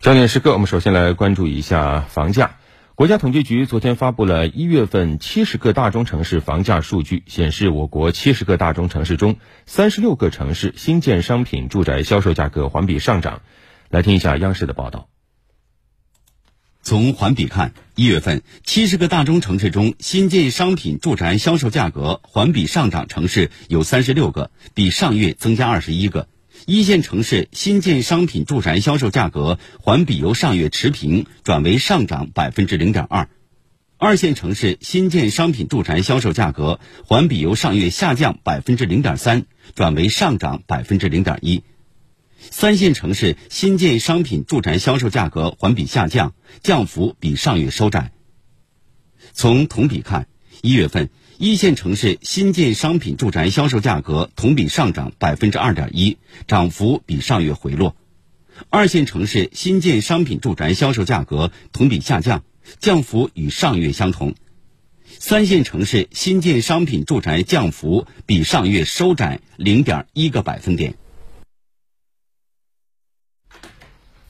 焦点时刻，我们首先来关注一下房价。国家统计局昨天发布了一月份七十个大中城市房价数据，显示我国七十个大中城市中，三十六个城市新建商品住宅销售价格环比上涨。来听一下央视的报道。从环比看，一月份七十个大中城市中，新建商品住宅销售价格环比上涨城市有三十六个，比上月增加二十一个。一线城市新建商品住宅销售价格环比由上月持平转为上涨百分之零点二，二线城市新建商品住宅销售价格环比由上月下降百分之零点三转为上涨百分之零点一，三线城市新建商品住宅销售价格环比下降，降幅比上月收窄。从同比看，一月份。一线城市新建商品住宅销售价格同比上涨百分之二点一，涨幅比上月回落；二线城市新建商品住宅销售价格同比下降，降幅与上月相同；三线城市新建商品住宅降幅比上月收窄零点一个百分点。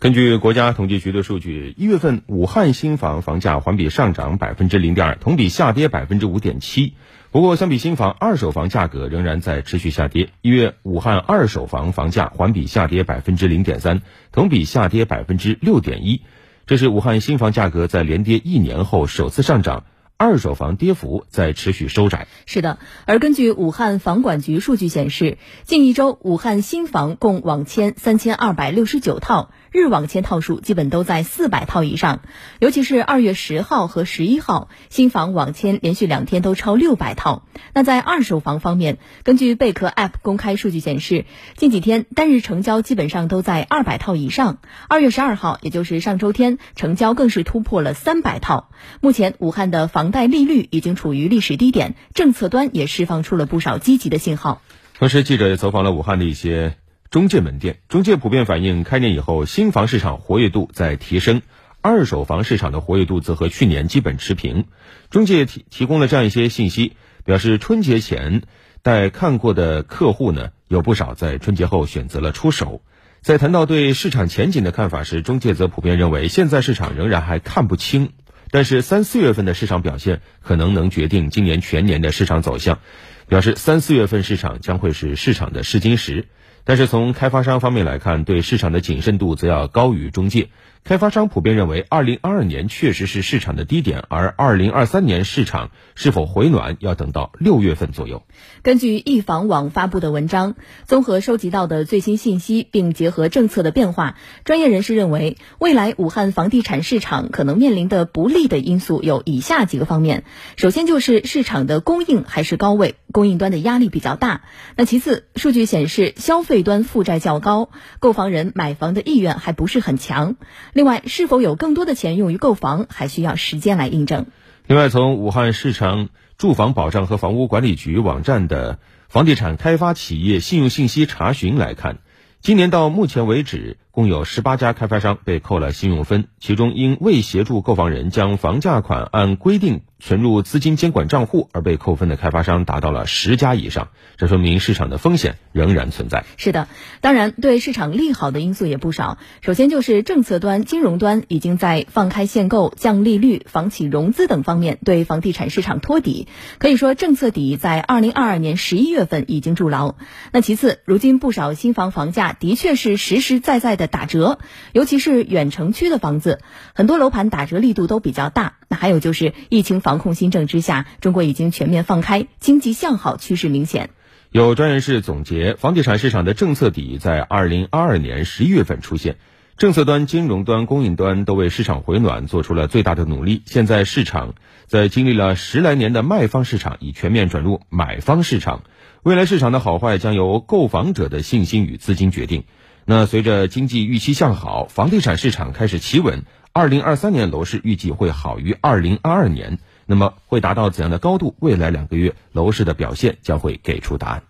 根据国家统计局的数据，一月份武汉新房房价环比上涨百分之零点二，同比下跌百分之五点七。不过，相比新房，二手房价格仍然在持续下跌。一月武汉二手房房价环比下跌百分之零点三，同比下跌百分之六点一。这是武汉新房价格在连跌一年后首次上涨。二手房跌幅在持续收窄。是的，而根据武汉房管局数据显示，近一周武汉新房共网签三千二百六十九套，日网签套数基本都在四百套以上。尤其是二月十号和十一号，新房网签连续两天都超六百套。那在二手房方面，根据贝壳 App 公开数据显示，近几天单日成交基本上都在二百套以上。二月十二号，也就是上周天，成交更是突破了三百套。目前，武汉的房贷利率已经处于历史低点，政策端也释放出了不少积极的信号。同时，记者也走访了武汉的一些中介门店，中介普遍反映，开年以后新房市场活跃度在提升，二手房市场的活跃度则和去年基本持平。中介提提供了这样一些信息，表示春节前待看过的客户呢，有不少在春节后选择了出手。在谈到对市场前景的看法时，中介则普遍认为，现在市场仍然还看不清。但是三四月份的市场表现可能能决定今年全年的市场走向，表示三四月份市场将会是市场的试金石。但是从开发商方面来看，对市场的谨慎度则要高于中介。开发商普遍认为，二零二二年确实是市场的低点，而二零二三年市场是否回暖，要等到六月份左右。根据易房网发布的文章，综合收集到的最新信息，并结合政策的变化，专业人士认为，未来武汉房地产市场可能面临的不利的因素有以下几个方面：首先就是市场的供应还是高位，供应端的压力比较大；那其次，数据显示消费端负债较高，购房人买房的意愿还不是很强。另外，是否有更多的钱用于购房，还需要时间来印证。另外，从武汉市场住房保障和房屋管理局网站的房地产开发企业信用信息查询来看，今年到目前为止，共有十八家开发商被扣了信用分，其中因未协助购房人将房价款按规定。存入资金监管账户而被扣分的开发商达到了十家以上，这说明市场的风险仍然存在。是的，当然对市场利好的因素也不少。首先就是政策端、金融端已经在放开限购、降利率、房企融资等方面对房地产市场托底，可以说政策底在二零二二年十一月份已经筑牢。那其次，如今不少新房房价的确是实实在在的打折，尤其是远城区的房子，很多楼盘打折力度都比较大。那还有就是疫情防控新政之下，中国已经全面放开，经济向好趋势明显。有专业人士总结，房地产市场的政策底在二零二二年十一月份出现，政策端、金融端、供应端都为市场回暖做出了最大的努力。现在市场在经历了十来年的卖方市场，已全面转入买方市场。未来市场的好坏将由购房者的信心与资金决定。那随着经济预期向好，房地产市场开始企稳。二零二三年楼市预计会好于二零二二年，那么会达到怎样的高度？未来两个月楼市的表现将会给出答案。